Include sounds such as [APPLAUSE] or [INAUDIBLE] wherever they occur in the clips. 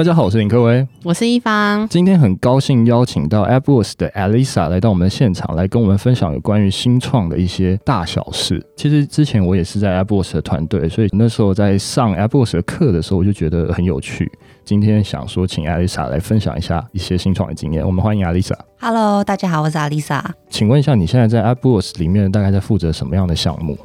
大家好，我是林科威，我是一方。今天很高兴邀请到 AppWorks 的 Alyssa 来到我们的现场，来跟我们分享有关于新创的一些大小事。其实之前我也是在 AppWorks 的团队，所以那时候在上 AppWorks 的课的时候，我就觉得很有趣。今天想说，请 Alyssa 来分享一下一些新创的经验。我们欢迎 Alyssa。Hello，大家好，我是 Alyssa。请问一下，你现在在 AppWorks 里面大概在负责什么样的项目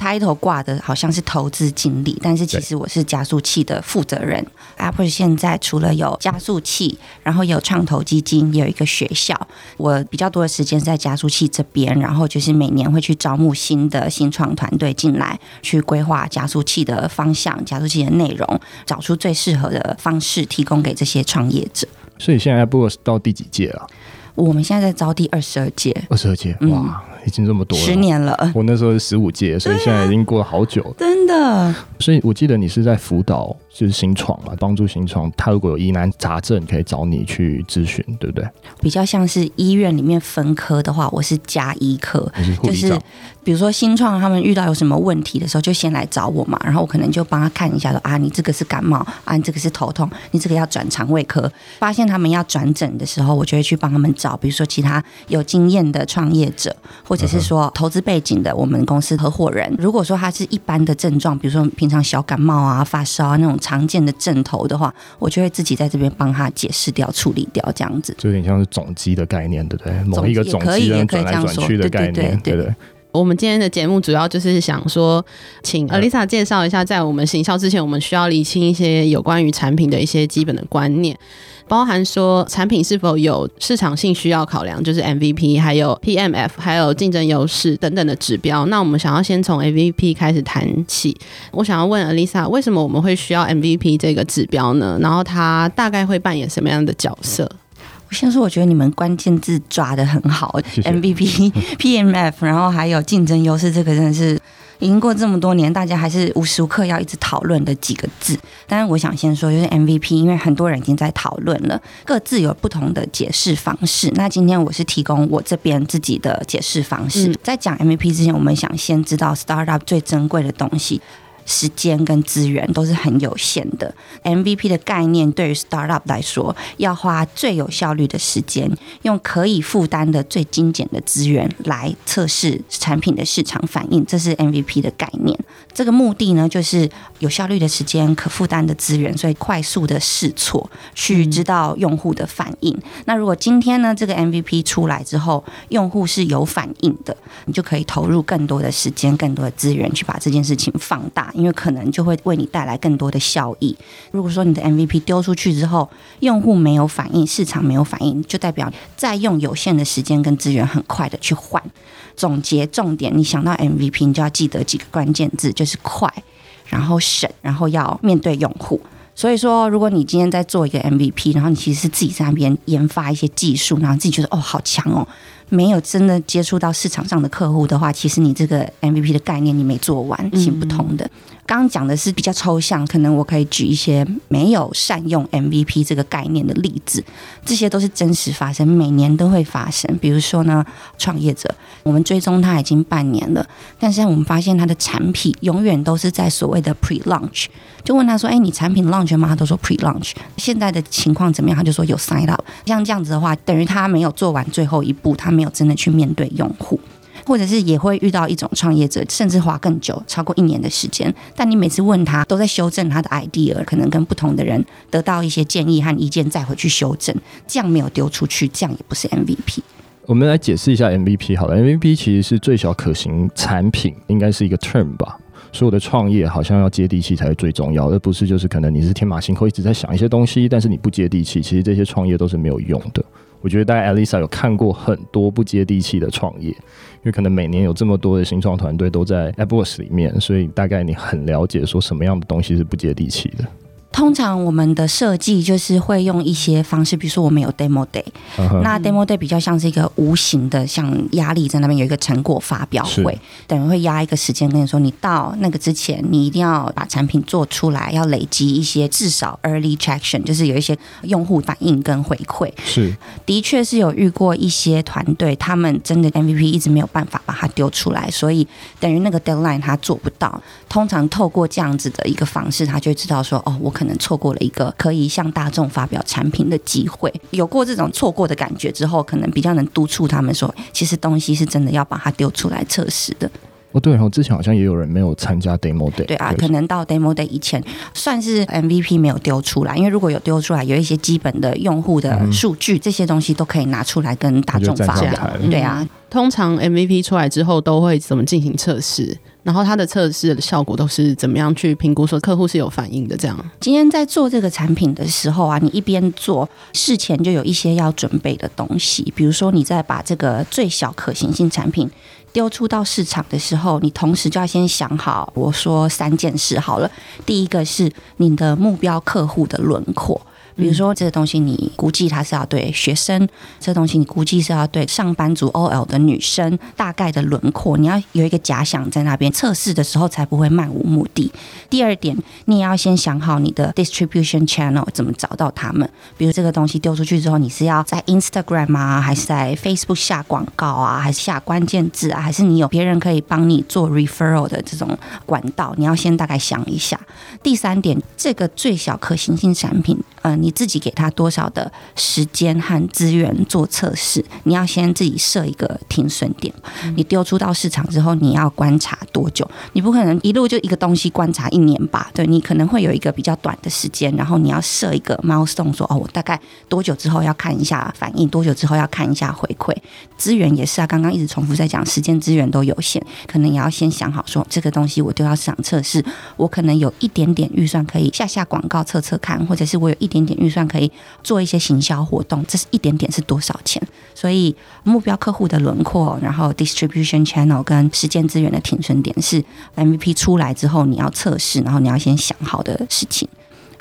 ？title 挂的好像是投资经理，但是其实我是加速器的负责人。AppWorks 现在除了有加速器，然后有创投基金，也有一个学校。我比较多的时间在加速器这边，然后就是每年会去招募新的新创团队进来，去规划加速器的方向、加速器的内容，找出最适合的方式，提供给这些创业者。所以现在 AppWorks 到第几届了？我们现在在招第二十二届。二十二届，哇！嗯已经这么多了，十年了。我那时候是十五届，所以现在已经过了好久了。真的。所以我记得你是在辅导，就是新创嘛，帮助新创。他如果有疑难杂症，可以找你去咨询，对不对？比较像是医院里面分科的话，我是加医科，是就是比如说新创他们遇到有什么问题的时候，就先来找我嘛，然后我可能就帮他看一下说啊，你这个是感冒啊，你这个是头痛，你这个要转肠胃科。发现他们要转诊的时候，我就会去帮他们找，比如说其他有经验的创业者。或者是说投资背景的我们公司合伙人，如果说他是一般的症状，比如说平常小感冒啊、发烧啊那种常见的症头的话，我就会自己在这边帮他解释掉、处理掉这样子。就有点像是总机的概念，对不对？某一个总机转来转去的概念，对对。我们今天的节目主要就是想说，请 Alyssa 介绍一下，在我们行销之前，我们需要理清一些有关于产品的一些基本的观念。包含说产品是否有市场性需要考量，就是 MVP，还有 PMF，还有竞争优势等等的指标。那我们想要先从 MVP 开始谈起。我想要问 Alisa，为什么我们会需要 MVP 这个指标呢？然后它大概会扮演什么样的角色？我先说，我觉得你们关键字抓的很好谢谢，MVP、PMF，[LAUGHS] 然后还有竞争优势，这个真的是。已经过这么多年，大家还是无时无刻要一直讨论的几个字。但是我想先说，就是 MVP，因为很多人已经在讨论了，各自有不同的解释方式。那今天我是提供我这边自己的解释方式。嗯。在讲 MVP 之前，我们想先知道 startup 最珍贵的东西。时间跟资源都是很有限的。MVP 的概念对于 startup 来说，要花最有效率的时间，用可以负担的最精简的资源来测试产品的市场反应，这是 MVP 的概念。这个目的呢，就是有效率的时间、可负担的资源，所以快速的试错，去知道用户的反应。那如果今天呢，这个 MVP 出来之后，用户是有反应的，你就可以投入更多的时间、更多的资源去把这件事情放大。因为可能就会为你带来更多的效益。如果说你的 MVP 丢出去之后，用户没有反应，市场没有反应，就代表再用有限的时间跟资源，很快的去换。总结重点，你想到 MVP，你就要记得几个关键字，就是快，然后省，然后要面对用户。所以说，如果你今天在做一个 MVP，然后你其实是自己在那边研发一些技术，然后自己觉得哦好强哦。没有真的接触到市场上的客户的话，其实你这个 MVP 的概念你没做完，行不通的。刚刚讲的是比较抽象，可能我可以举一些没有善用 MVP 这个概念的例子，这些都是真实发生，每年都会发生。比如说呢，创业者，我们追踪他已经半年了，但是我们发现他的产品永远都是在所谓的 pre-launch，就问他说：“哎，你产品 launch 吗？”他都说 pre-launch。现在的情况怎么样？他就说有 sign up。像这样子的话，等于他没有做完最后一步，他没有真的去面对用户。或者是也会遇到一种创业者，甚至花更久，超过一年的时间。但你每次问他，都在修正他的 idea，可能跟不同的人得到一些建议和意见，再回去修正，这样没有丢出去，这样也不是 MVP。我们来解释一下 MVP 好了，MVP 其实是最小可行产品，应该是一个 term 吧。所有的创业好像要接地气才是最重要，而不是就是可能你是天马行空一直在想一些东西，但是你不接地气，其实这些创业都是没有用的。我觉得大家 Alisa 有看过很多不接地气的创业，因为可能每年有这么多的新创团队都在 AppWorks 里面，所以大概你很了解说什么样的东西是不接地气的。通常我们的设计就是会用一些方式，比如说我们有 demo day，、uh-huh. 那 demo day 比较像是一个无形的，像压力在那边有一个成果发表会，等于会压一个时间跟你说，你到那个之前，你一定要把产品做出来，要累积一些至少 early traction，就是有一些用户反应跟回馈。是，的确是有遇过一些团队，他们真的 MVP 一直没有办法把它丢出来，所以等于那个 deadline 他做不到。通常透过这样子的一个方式，他就会知道说，哦，我。可能错过了一个可以向大众发表产品的机会。有过这种错过的感觉之后，可能比较能督促他们说，其实东西是真的要把它丢出来测试的。哦，对，然后之前好像也有人没有参加 demo day。对啊，可能到 demo day 以前，算是 MVP 没有丢出来，因为如果有丢出来，有一些基本的用户的数据，嗯、这些东西都可以拿出来跟大众发表。对啊，通常 MVP 出来之后都会怎么进行测试？然后它的测试的效果都是怎么样去评估？说客户是有反应的这样。今天在做这个产品的时候啊，你一边做，事前就有一些要准备的东西，比如说你在把这个最小可行性产品。丢出到市场的时候，你同时就要先想好，我说三件事好了。第一个是你的目标客户的轮廓。比如说，这个东西你估计它是要对学生，这个东西你估计是要对上班族 OL 的女生，大概的轮廓，你要有一个假想在那边测试的时候才不会漫无目的。第二点，你也要先想好你的 distribution channel 怎么找到他们。比如这个东西丢出去之后，你是要在 Instagram 啊，还是在 Facebook 下广告啊，还是下关键字啊，还是你有别人可以帮你做 referral 的这种管道？你要先大概想一下。第三点，这个最小可行性产品。呃，你自己给他多少的时间和资源做测试？你要先自己设一个停损点。你丢出到市场之后，你要观察多久？你不可能一路就一个东西观察一年吧？对，你可能会有一个比较短的时间，然后你要设一个 milestone，说哦，我大概多久之后要看一下反应，多久之后要看一下回馈。资源也是啊，刚刚一直重复在讲，时间资源都有限，可能也要先想好说，这个东西我丢到市场测试，我可能有一点点预算可以下下广告测测看，或者是我有一。一点预算可以做一些行销活动，这是一点点是多少钱？所以目标客户的轮廓，然后 distribution channel 跟时间资源的停损点是 MVP 出来之后你要测试，然后你要先想好的事情。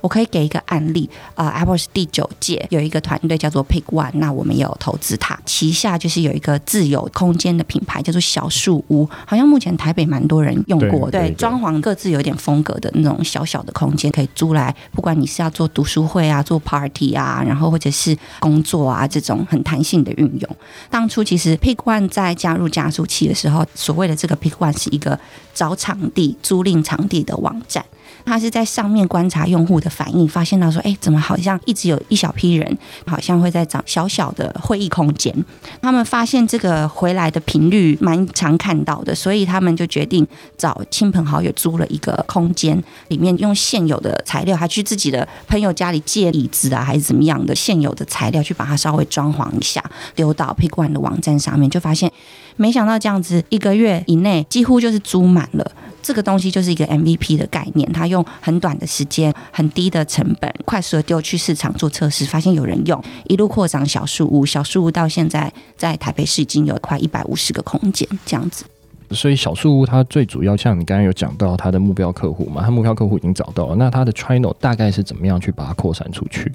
我可以给一个案例啊、呃、Apple 是第九届有一个团队叫做 Pick One，那我们也有投资它，旗下就是有一个自有空间的品牌叫做小树屋，好像目前台北蛮多人用过，对，装潢各自有点风格的那种小小的空间可以租来，不管你是要做读书会啊、做 party 啊，然后或者是工作啊这种很弹性的运用。当初其实 Pick One 在加入加速器的时候，所谓的这个 Pick One 是一个找场地、租赁场地的网站。他是在上面观察用户的反应，发现到说，哎，怎么好像一直有一小批人，好像会在找小小的会议空间。他们发现这个回来的频率蛮常看到的，所以他们就决定找亲朋好友租了一个空间，里面用现有的材料，还去自己的朋友家里借椅子啊，还是怎么样的现有的材料去把它稍微装潢一下，丢到 Pick One 的网站上面，就发现，没想到这样子一个月以内几乎就是租满了。这个东西就是一个 MVP 的概念，他用很短的时间、很低的成本，快速的丢去市场做测试，发现有人用，一路扩张小树屋，小树屋到现在在台北市已经有快一百五十个空间这样子。所以小树屋它最主要像你刚刚有讲到它的目标客户嘛，它目标客户已经找到了，那它的 channel 大概是怎么样去把它扩散出去？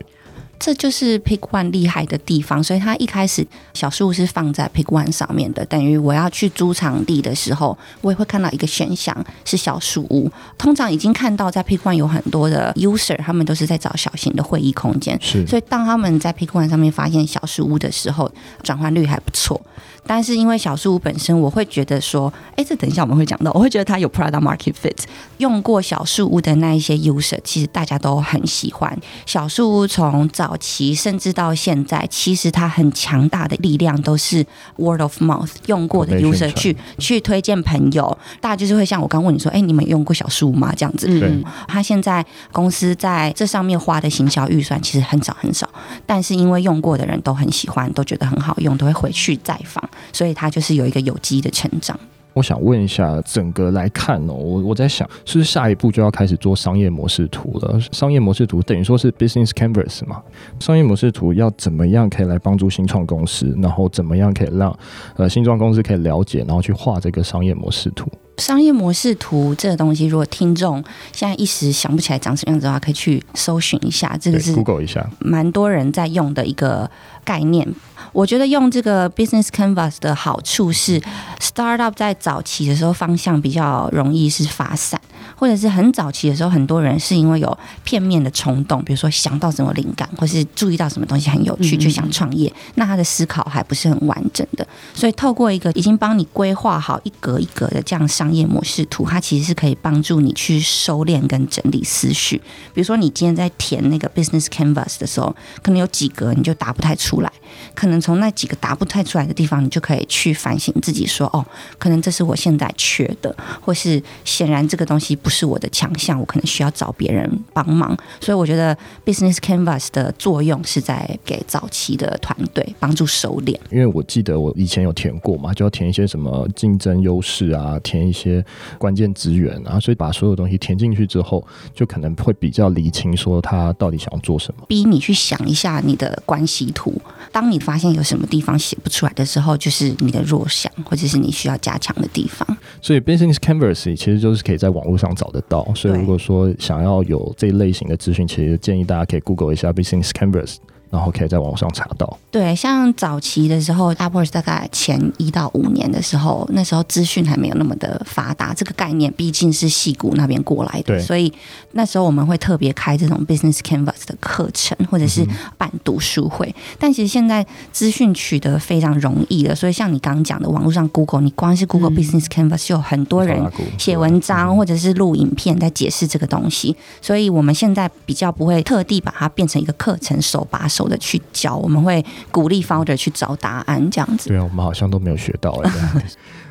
这就是 Pick One 厉害的地方，所以他一开始小树屋是放在 Pick One 上面的，等于我要去租场地的时候，我也会看到一个选项是小树屋。通常已经看到在 Pick One 有很多的 user，他们都是在找小型的会议空间，是。所以当他们在 Pick One 上面发现小树屋的时候，转换率还不错。但是因为小树屋本身，我会觉得说，哎，这等一下我们会讲到，我会觉得它有 product market fit。用过小树屋的那一些 user，其实大家都很喜欢小树屋。从早期甚至到现在，其实它很强大的力量都是 word of mouth，用过的 user 去去推荐朋友。大家就是会像我刚问你说，哎，你们用过小树吗？这样子。嗯。他现在公司在这上面花的行销预算其实很少很少，但是因为用过的人都很喜欢，都觉得很好用，都会回去再访。所以他就是有一个有机的成长。我想问一下，整个来看哦，我我在想，是不是下一步就要开始做商业模式图了？商业模式图等于说是 business canvas 嘛？商业模式图要怎么样可以来帮助新创公司？然后怎么样可以让呃新创公司可以了解，然后去画这个商业模式图？商业模式图这个东西，如果听众现在一时想不起来长什么样子的话，可以去搜寻一下。这个是 Google 一下，蛮多人在用的一个概念。我觉得用这个 Business Canvas 的好处是，Startup 在早期的时候方向比较容易是发散。或者是很早期的时候，很多人是因为有片面的冲动，比如说想到什么灵感，或是注意到什么东西很有趣，就想创业。那他的思考还不是很完整的，所以透过一个已经帮你规划好一格一格的这样商业模式图，它其实是可以帮助你去收敛跟整理思绪。比如说，你今天在填那个 business canvas 的时候，可能有几格你就答不太出来，可能从那几个答不太出来的地方，你就可以去反省自己说，哦，可能这是我现在缺的，或是显然这个东西不是我的强项，我可能需要找别人帮忙。所以我觉得 business canvas 的作用是在给早期的团队帮助收敛。因为我记得我以前有填过嘛，就要填一些什么竞争优势啊，填一些关键资源啊，所以把所有东西填进去之后，就可能会比较理清说他到底想要做什么。逼你去想一下你的关系图，当你发现有什么地方写不出来的时候，就是你的弱项，或者是你需要加强的地方。所以 Business Canvas 其实就是可以在网络上找得到。所以如果说想要有这一类型的资讯，其实建议大家可以 Google 一下 Business Canvas。然后可以在网上查到。对，像早期的时候，AppWorks 大概前一到五年的时候，那时候资讯还没有那么的发达，这个概念毕竟是戏谷那边过来的，对所以那时候我们会特别开这种 Business Canvas 的课程，或者是办读书会。嗯、但其实现在资讯取得非常容易了，所以像你刚刚讲的，网络上 Google，你光是 Google Business Canvas 就有很多人写文章或者是录影片在解释这个东西，所以我们现在比较不会特地把它变成一个课程手把手的去教，我们会鼓励 founder 去找答案，这样子。对啊，我们好像都没有学到哎。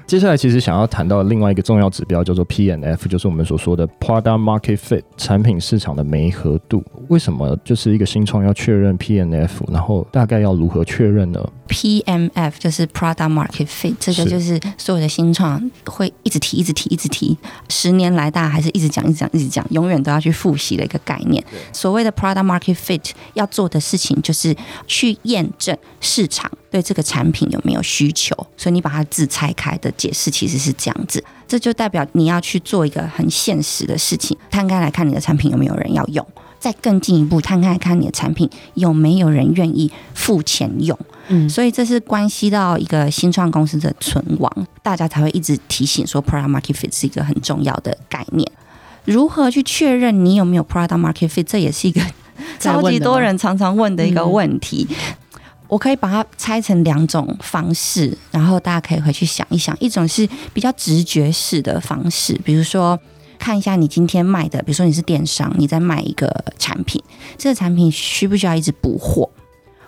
接下来其实想要谈到另外一个重要指标，叫做 P N F，就是我们所说的 Product Market Fit 产品市场的媒合度。为什么就是一个新创要确认 P N F，然后大概要如何确认呢？PMF 就是 Product Market Fit，这个就是所有的新创会一直提、一直提、一直提，十年来大家还是一直讲、一直讲、一直讲，永远都要去复习的一个概念。所谓的 Product Market Fit 要做的事情，就是去验证市场对这个产品有没有需求。所以你把它字拆开的。解释其实是这样子，这就代表你要去做一个很现实的事情，摊开来看你的产品有没有人要用，再更进一步摊开来看你的产品有没有人愿意付钱用。嗯，所以这是关系到一个新创公司的存亡，大家才会一直提醒说，product market fit 是一个很重要的概念。如何去确认你有没有 product market fit？这也是一个 [LAUGHS] 超级多人常常问的一个问题。我可以把它拆成两种方式，然后大家可以回去想一想。一种是比较直觉式的方式，比如说看一下你今天卖的，比如说你是电商，你在卖一个产品，这个产品需不需要一直补货？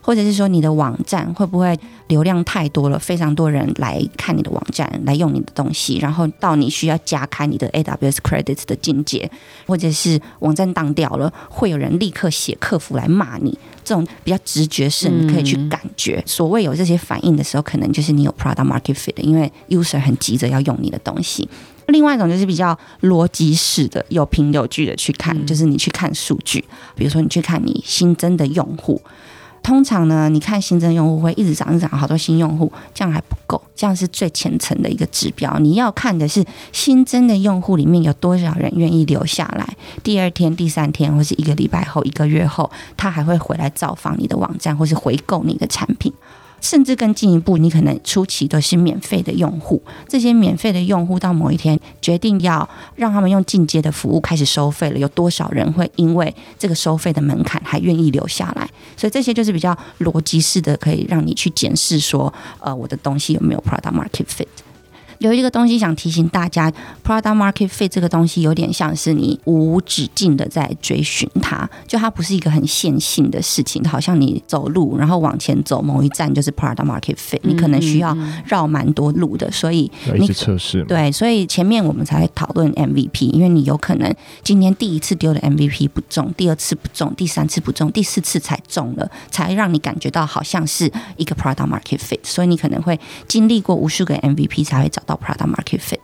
或者是说你的网站会不会流量太多了，非常多人来看你的网站，来用你的东西，然后到你需要加开你的 AWS credits 的境界，或者是网站当掉了，会有人立刻写客服来骂你。这种比较直觉式，你可以去感觉。嗯、所谓有这些反应的时候，可能就是你有 product market fit，因为 user 很急着要用你的东西。另外一种就是比较逻辑式的，有凭有据的去看，嗯、就是你去看数据，比如说你去看你新增的用户。通常呢，你看新增用户会一直涨，一直涨，好多新用户，这样还不够，这样是最浅层的一个指标。你要看的是新增的用户里面有多少人愿意留下来，第二天、第三天，或是一个礼拜后、一个月后，他还会回来造访你的网站，或是回购你的产品。甚至更进一步，你可能初期都是免费的用户，这些免费的用户到某一天决定要让他们用进阶的服务开始收费了，有多少人会因为这个收费的门槛还愿意留下来？所以这些就是比较逻辑式的，可以让你去检视说，呃，我的东西有没有 product market fit。有一个东西想提醒大家，product market fit 这个东西有点像是你无止境的在追寻它，就它不是一个很线性的事情，好像你走路然后往前走某一站就是 product market fit，你可能需要绕蛮多路的，所以你测试对，所以前面我们才会讨论 MVP，因为你有可能今天第一次丢的 MVP 不中，第二次不中，第三次不中，第四次才中了，才让你感觉到好像是一个 product market fit，所以你可能会经历过无数个 MVP 才会找到 product market fit，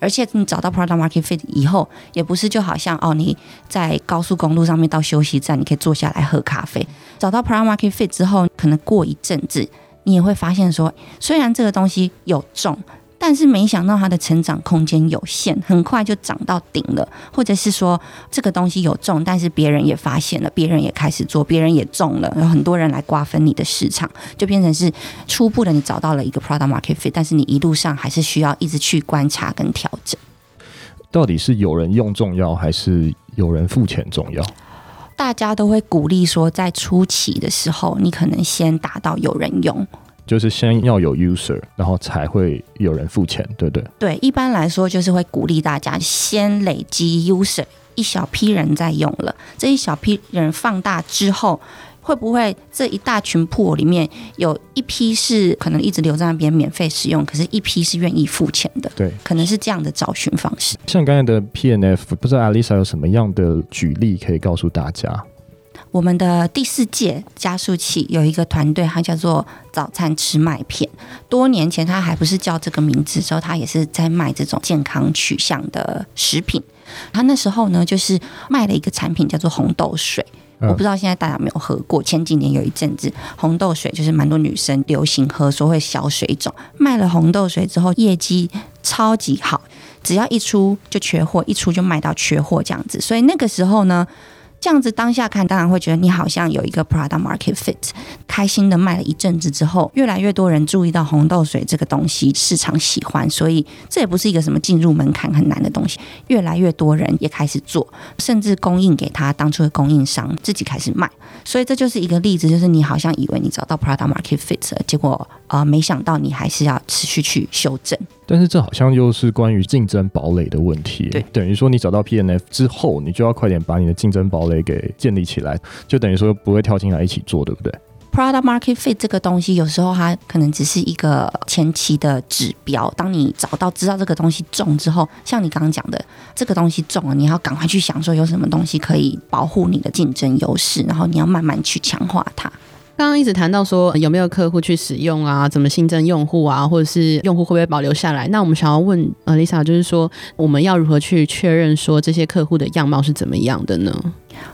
而且你找到 product market fit 以后，也不是就好像哦，你在高速公路上面到休息站，你可以坐下来喝咖啡。找到 product market fit 之后，可能过一阵子，你也会发现说，虽然这个东西有重。但是没想到它的成长空间有限，很快就涨到顶了，或者是说这个东西有中，但是别人也发现了，别人也开始做，别人也中了，有很多人来瓜分你的市场，就变成是初步的你找到了一个 product market fit，但是你一路上还是需要一直去观察跟调整。到底是有人用重要，还是有人付钱重要？大家都会鼓励说，在初期的时候，你可能先达到有人用，就是先要有 user，然后才会有人付钱，对不对？对，一般来说就是会鼓励大家先累积 user，一小批人在用了，这一小批人放大之后。会不会这一大群 pool 里面有一批是可能一直留在那边免费使用，可是一批是愿意付钱的？对，可能是这样的找寻方式。像刚才的 PNF，不知道 Alyssa 有什么样的举例可以告诉大家？我们的第四届加速器有一个团队，它叫做早餐吃麦片。多年前，它还不是叫这个名字的时候，它也是在卖这种健康取向的食品。它那时候呢，就是卖了一个产品叫做红豆水。我不知道现在大家有没有喝过？前几年有一阵子红豆水就是蛮多女生流行喝，说会消水肿。卖了红豆水之后，业绩超级好，只要一出就缺货，一出就卖到缺货这样子。所以那个时候呢。这样子当下看，当然会觉得你好像有一个 product market fit，开心的卖了一阵子之后，越来越多人注意到红豆水这个东西，市场喜欢，所以这也不是一个什么进入门槛很难的东西，越来越多人也开始做，甚至供应给他当初的供应商自己开始卖，所以这就是一个例子，就是你好像以为你找到 product market fit 了，结果啊、呃，没想到你还是要持续去修正。但是这好像又是关于竞争堡垒的问题。对，等于说你找到 PNF 之后，你就要快点把你的竞争堡垒给建立起来，就等于说不会跳进来一起做，对不对？Product Market Fit 这个东西，有时候它可能只是一个前期的指标。当你找到知道这个东西重之后，像你刚刚讲的，这个东西重了，你要赶快去想说有什么东西可以保护你的竞争优势，然后你要慢慢去强化它。刚刚一直谈到说有没有客户去使用啊，怎么新增用户啊，或者是用户会不会保留下来？那我们想要问 Alyssa，就是说我们要如何去确认说这些客户的样貌是怎么样的呢？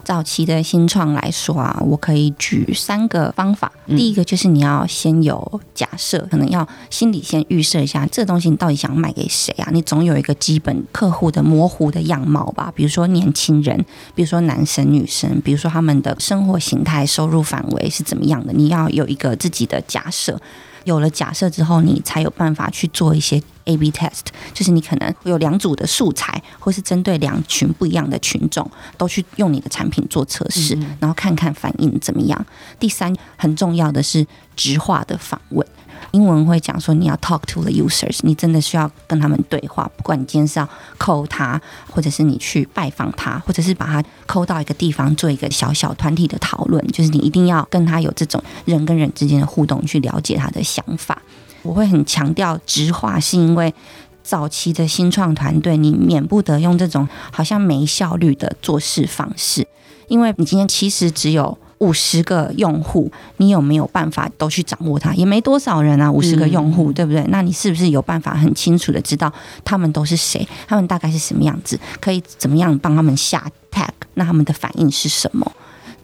早期的新创来说啊，我可以举三个方法。第一个就是你要先有假设，可能要心里先预设一下，这东西你到底想卖给谁啊？你总有一个基本客户的模糊的样貌吧？比如说年轻人，比如说男生女生，比如说他们的生活形态、收入范围是怎么样的？你要有一个自己的假设。有了假设之后，你才有办法去做一些 A/B test，就是你可能有两组的素材，或是针对两群不一样的群众，都去用你的产品做测试，然后看看反应怎么样。第三，很重要的是直化的访问。英文会讲说，你要 talk to the users，你真的需要跟他们对话。不管你今天是要 call 他，或者是你去拜访他，或者是把他 call 到一个地方做一个小小团体的讨论，就是你一定要跟他有这种人跟人之间的互动，去了解他的想法。我会很强调直话，是因为早期的新创团队，你免不得用这种好像没效率的做事方式，因为你今天其实只有。五十个用户，你有没有办法都去掌握它？也没多少人啊，五十个用户，对不对？那你是不是有办法很清楚的知道他们都是谁？他们大概是什么样子？可以怎么样帮他们下 tag？那他们的反应是什么？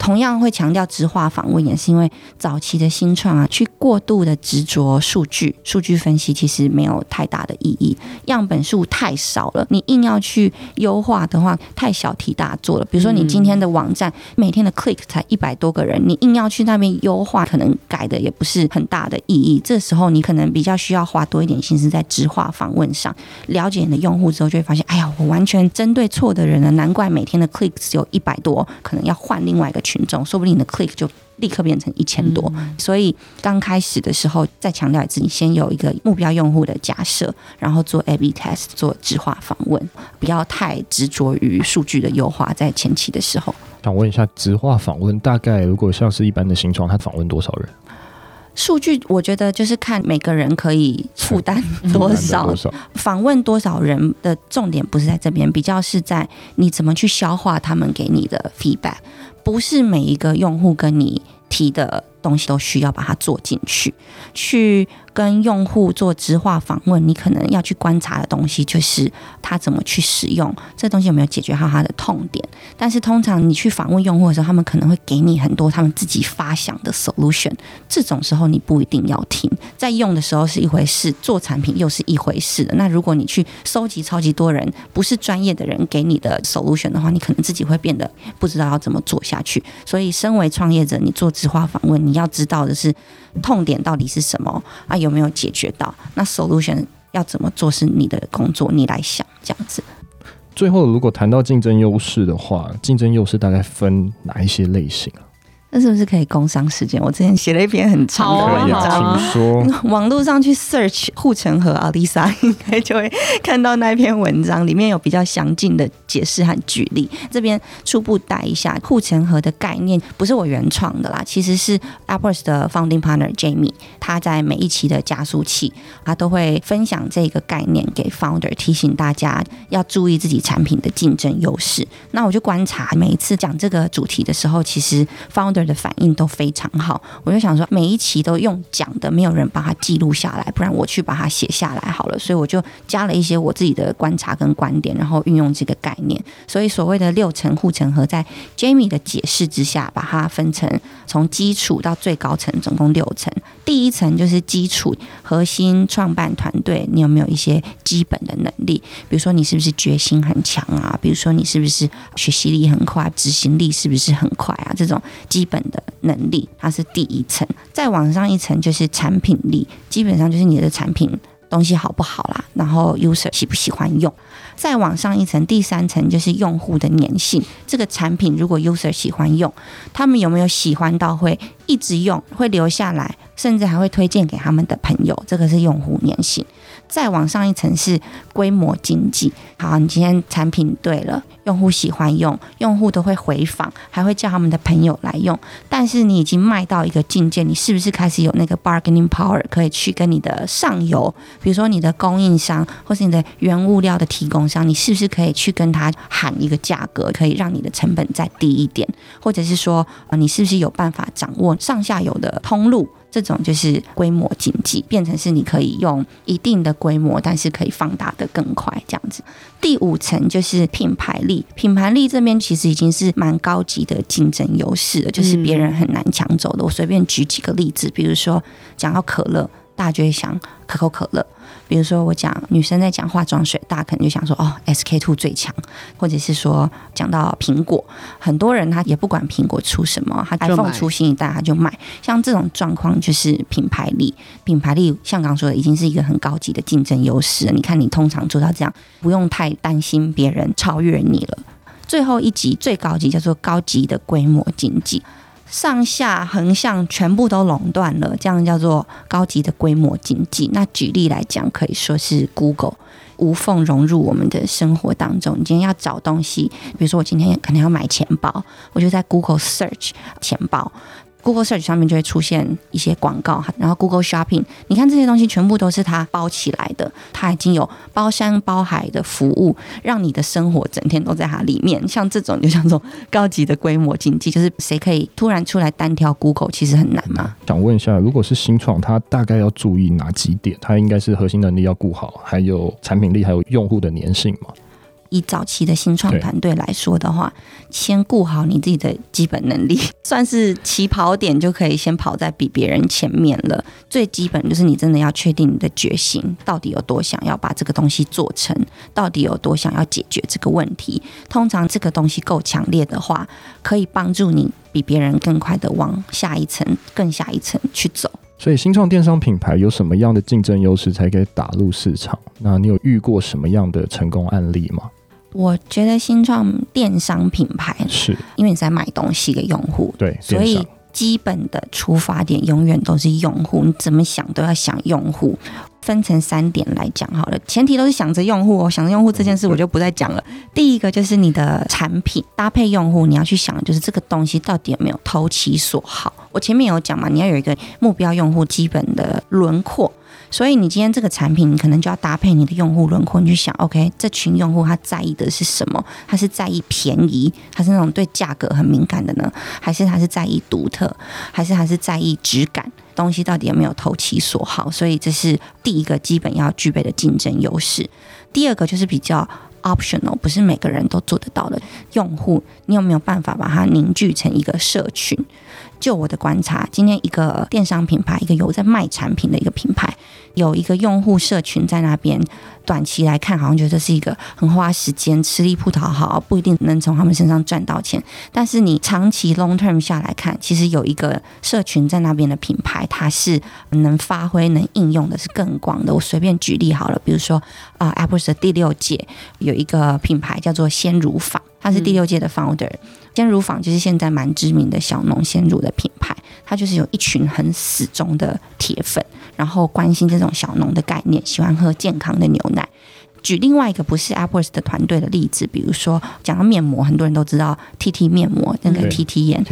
同样会强调直化访问，也是因为早期的新创啊，去过度的执着数据，数据分析其实没有太大的意义，样本数太少了，你硬要去优化的话，太小题大做了。比如说你今天的网站每天的 click 才一百多个人，你硬要去那边优化，可能改的也不是很大的意义。这时候你可能比较需要花多一点心思在直化访问上，了解你的用户之后，就会发现，哎呀，我完全针对错的人了，难怪每天的 click 只有一百多，可能要换另外一个群众，说不定你的 click 就立刻变成一千多。嗯、所以刚开始的时候，再强调一次，你先有一个目标用户的假设，然后做 A/B test，做直化访问，不要太执着于数据的优化。在前期的时候，想问一下，直化访问大概如果像是一般的形状，他访问多少人？数据我觉得就是看每个人可以负担，多少访问多少人的重点不是在这边，比较是在你怎么去消化他们给你的 feedback。不是每一个用户跟你提的东西都需要把它做进去，去。跟用户做直话访问，你可能要去观察的东西就是他怎么去使用这东西，有没有解决好他的痛点。但是通常你去访问用户的时候，他们可能会给你很多他们自己发想的 solution，这种时候你不一定要听。在用的时候是一回事，做产品又是一回事的。那如果你去收集超级多人不是专业的人给你的 solution 的话，你可能自己会变得不知道要怎么做下去。所以，身为创业者，你做直话访问，你要知道的是痛点到底是什么啊？有没有解决到？那 solution 要怎么做是你的工作，你来想这样子。最后，如果谈到竞争优势的话，竞争优势大概分哪一些类型啊？那是不是可以工商时间？我之前写了一篇很长的文章。网络上去 search 护城河，Alisa 应该就会看到那篇文章，里面有比较详尽的解释和举例。这边初步带一下护城河的概念，不是我原创的啦，其实是 AppWorks 的 founding partner Jamie，他在每一期的加速器，他都会分享这个概念给 founder，提醒大家要注意自己产品的竞争优势。那我就观察每一次讲这个主题的时候，其实 founder 的反应都非常好，我就想说每一期都用讲的，没有人把它记录下来，不然我去把它写下来好了。所以我就加了一些我自己的观察跟观点，然后运用这个概念。所以所谓的六层护城河，在 Jamie 的解释之下，把它分成从基础到最高层，总共六层。第一层就是基础核心创办团队，你有没有一些基本的能力？比如说你是不是决心很强啊？比如说你是不是学习力很快，执行力是不是很快啊？这种基本的能力，它是第一层。再往上一层就是产品力，基本上就是你的产品东西好不好啦，然后 user 喜不喜欢用。再往上一层，第三层就是用户的粘性。这个产品如果 user 喜欢用，他们有没有喜欢到会一直用，会留下来，甚至还会推荐给他们的朋友？这个是用户粘性。再往上一层是规模经济。好，你今天产品对了，用户喜欢用，用户都会回访，还会叫他们的朋友来用。但是你已经卖到一个境界，你是不是开始有那个 bargaining power，可以去跟你的上游，比如说你的供应商或是你的原物料的提供商，你是不是可以去跟他喊一个价格，可以让你的成本再低一点？或者是说，呃，你是不是有办法掌握上下游的通路？这种就是规模经济，变成是你可以用一定的规模，但是可以放大的更快，这样子。第五层就是品牌力，品牌力这边其实已经是蛮高级的竞争优势了，就是别人很难抢走的。我随便举几个例子，比如说讲到可乐，大家就会想可口可乐。比如说，我讲女生在讲化妆水，大家可能就想说哦，SK two 最强，或者是说讲到苹果，很多人他也不管苹果出什么，他 iPhone 出新一代他就买。像这种状况就是品牌力，品牌力像刚刚说的，已经是一个很高级的竞争优势了。你看，你通常做到这样，不用太担心别人超越你了。最后一级最高级叫做高级的规模经济。上下横向全部都垄断了，这样叫做高级的规模经济。那举例来讲，可以说是 Google 无缝融入我们的生活当中。你今天要找东西，比如说我今天可能要买钱包，我就在 Google search 钱包。Google Search 上面就会出现一些广告，然后 Google Shopping，你看这些东西全部都是它包起来的，它已经有包山包海的服务，让你的生活整天都在它里面。像这种就像这种高级的规模经济，就是谁可以突然出来单挑 Google，其实很难嘛。想问一下，如果是新创，它大概要注意哪几点？它应该是核心能力要顾好，还有产品力，还有用户的粘性嘛？以早期的新创团队来说的话，先顾好你自己的基本能力，[LAUGHS] 算是起跑点就可以先跑在比别人前面了。最基本就是你真的要确定你的决心，到底有多想要把这个东西做成，到底有多想要解决这个问题。通常这个东西够强烈的话，可以帮助你比别人更快的往下一层、更下一层去走。所以，新创电商品牌有什么样的竞争优势才可以打入市场？那你有遇过什么样的成功案例吗？我觉得新创电商品牌是因为你在买东西给用户，对，所以基本的出发点永远都是用户，你怎么想都要想用户。分成三点来讲好了，前提都是想着用户哦，想着用户这件事我就不再讲了。第一个就是你的产品搭配用户，你要去想的就是这个东西到底有没有投其所好。我前面有讲嘛，你要有一个目标用户基本的轮廓。所以你今天这个产品，你可能就要搭配你的用户轮廓，你去想，OK，这群用户他在意的是什么？他是在意便宜，他是那种对价格很敏感的呢？还是他是在意独特？还是他是在意质感？东西到底有没有投其所好？所以这是第一个基本要具备的竞争优势。第二个就是比较 optional，不是每个人都做得到的用户，你有没有办法把它凝聚成一个社群？就我的观察，今天一个电商品牌，一个有在卖产品的一个品牌，有一个用户社群在那边。短期来看，好像觉得是一个很花时间、吃力不讨好，不一定能从他们身上赚到钱。但是你长期 long term 下来看，其实有一个社群在那边的品牌，它是能发挥、能应用的是更广的。我随便举例好了，比如说啊，Apple 的第六届有一个品牌叫做鲜乳坊，它是第六届的 founder。鲜乳坊就是现在蛮知名的小农鲜乳的品牌，它就是有一群很死忠的铁粉，然后关心这种小农的概念，喜欢喝健康的牛奶。举另外一个不是 AppWorks 的团队的例子，比如说讲到面膜，很多人都知道 TT 面膜那个 TT 眼，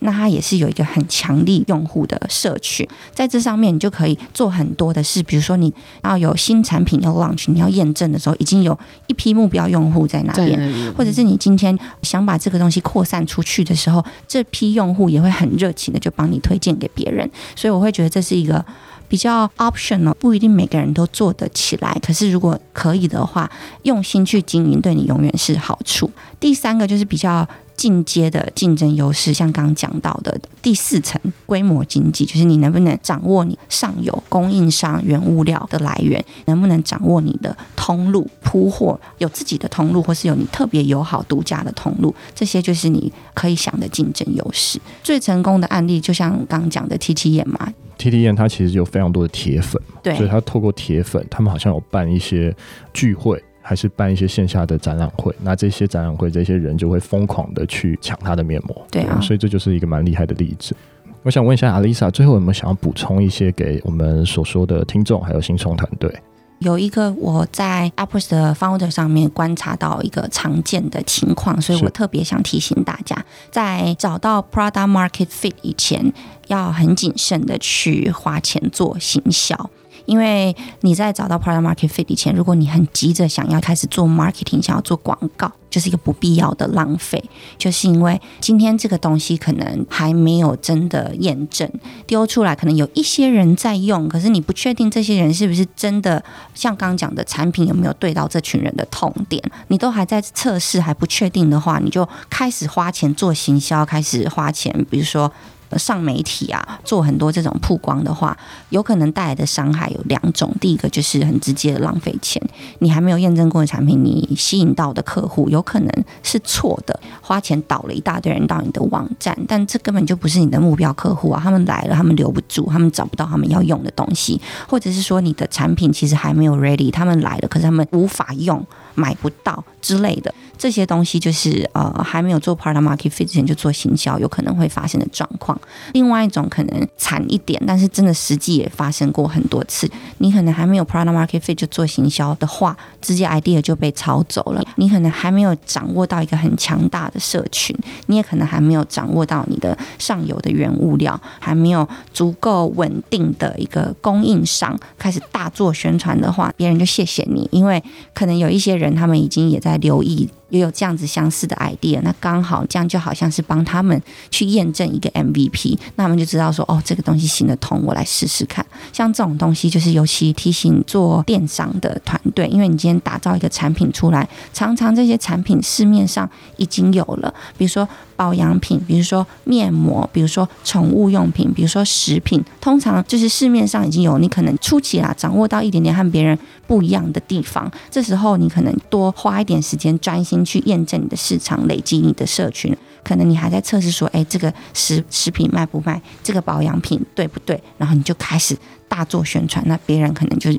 那它也是有一个很强力用户的社群，在这上面你就可以做很多的事，比如说你要有新产品要 launch，你要验证的时候，已经有一批目标用户在那边，或者是你今天想把这个东西扩散出去的时候，这批用户也会很热情的就帮你推荐给别人，所以我会觉得这是一个。比较 optional，不一定每个人都做得起来。可是如果可以的话，用心去经营，对你永远是好处。第三个就是比较进阶的竞争优势，像刚刚讲到的第四层规模经济，就是你能不能掌握你上游供应商原物料的来源，能不能掌握你的通路铺货，有自己的通路，或是有你特别友好独家的通路，这些就是你可以想的竞争优势。最成功的案例，就像刚刚讲的 TT 眼嘛。T T 燕它其实有非常多的铁粉，对，所以它透过铁粉，他们好像有办一些聚会，还是办一些线下的展览会。那这些展览会，这些人就会疯狂的去抢他的面膜，对啊，对，所以这就是一个蛮厉害的例子。我想问一下 Alyssa，最后有没有想要补充一些给我们所说的听众还有新创团队？有一个我在 AppWorks 的 Founder 上面观察到一个常见的情况，所以我特别想提醒大家，在找到 Product Market Fit 以前，要很谨慎的去花钱做行销。因为你在找到 product market fit 以前，如果你很急着想要开始做 marketing，想要做广告，就是一个不必要的浪费。就是因为今天这个东西可能还没有真的验证，丢出来可能有一些人在用，可是你不确定这些人是不是真的像刚刚讲的产品有没有对到这群人的痛点，你都还在测试还不确定的话，你就开始花钱做行销，开始花钱，比如说。上媒体啊，做很多这种曝光的话，有可能带来的伤害有两种。第一个就是很直接的浪费钱，你还没有验证过的产品，你吸引到的客户有可能是错的，花钱导了一大堆人到你的网站，但这根本就不是你的目标客户啊！他们来了，他们留不住，他们找不到他们要用的东西，或者是说你的产品其实还没有 ready，他们来了，可是他们无法用，买不到之类的。这些东西就是呃还没有做 product market fit 之前就做行销，有可能会发生的状况。另外一种可能惨一点，但是真的实际也发生过很多次。你可能还没有 product market fit 就做行销的话，直接 idea 就被抄走了。你可能还没有掌握到一个很强大的社群，你也可能还没有掌握到你的上游的原物料，还没有足够稳定的一个供应商，开始大做宣传的话，别人就谢谢你，因为可能有一些人他们已经也在留意。也有这样子相似的 idea，那刚好这样就好像是帮他们去验证一个 MVP，那他们就知道说，哦，这个东西行得通，我来试试看。像这种东西，就是尤其提醒做电商的团队，因为你今天打造一个产品出来，常常这些产品市面上已经有了，比如说保养品，比如说面膜，比如说宠物用品，比如说食品，通常就是市面上已经有，你可能初期啊掌握到一点点和别人不一样的地方，这时候你可能多花一点时间专心。去验证你的市场，累积你的社群，可能你还在测试说，哎，这个食食品卖不卖？这个保养品对不对？然后你就开始大做宣传，那别人可能就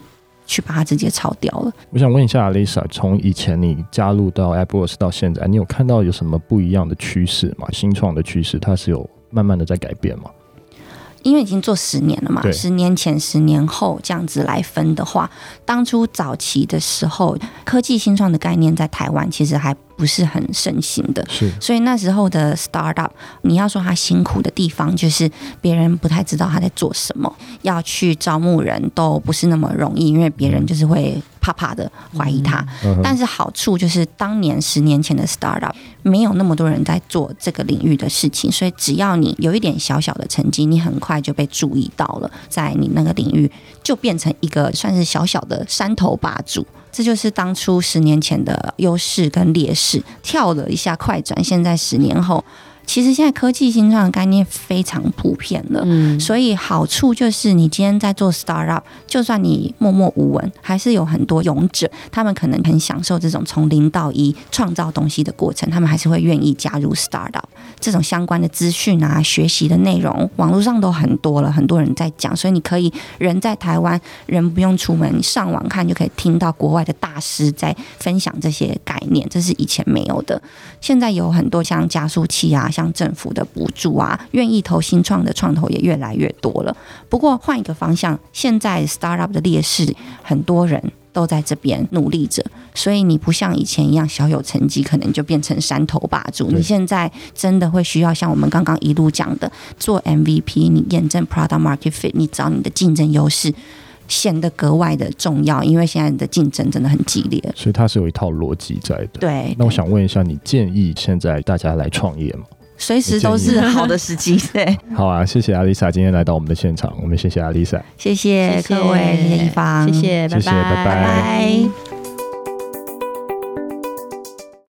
去把它直接抄掉了。我想问一下 Alyssa，从以前你加入到 AppWorks 到现在，你有看到有什么不一样的趋势吗？新创的趋势，它是有慢慢的在改变吗？因为已经做十年了嘛，十年前、十年后这样子来分的话，当初早期的时候，科技新创的概念在台湾其实还不是很盛行的，是，所以那时候的 startup，你要说他辛苦的地方，就是别人不太知道他在做什么，要去招募人都不是那么容易，因为别人就是会怕怕的怀疑他。嗯、但是好处就是，当年十年前的 startup 没有那么多人在做这个领域的事情，所以只要你有一点小小的成绩，你很快就被注意到了，在你那个领域就变成一个算是小小的山头霸主。这就是当初十年前的优势跟劣势，跳了一下快转。现在十年后，其实现在科技新创的概念非常普遍了。嗯，所以好处就是你今天在做 startup，就算你默默无闻，还是有很多勇者，他们可能很享受这种从零到一创造东西的过程，他们还是会愿意加入 startup。这种相关的资讯啊、学习的内容，网络上都很多了，很多人在讲，所以你可以人在台湾，人不用出门，你上网看就可以听到国外的大师在分享这些概念，这是以前没有的。现在有很多像加速器啊，像政府的补助啊，愿意投新创的创投也越来越多了。不过换一个方向，现在 startup 的劣势，很多人都在这边努力着。所以你不像以前一样小有成绩，可能就变成山头霸主。你现在真的会需要像我们刚刚一路讲的，做 MVP，你验证 product market fit，你找你的竞争优势，显得格外的重要。因为现在的竞争真的很激烈，所以它是有一套逻辑在的。对，那我想问一下，你建议现在大家来创业吗？随时都是好的时机。[LAUGHS] 对，好啊，谢谢阿丽萨今天来到我们的现场，我们谢谢阿丽萨，谢谢各位，谢谢一方，谢谢，拜拜，谢谢，拜拜。拜拜。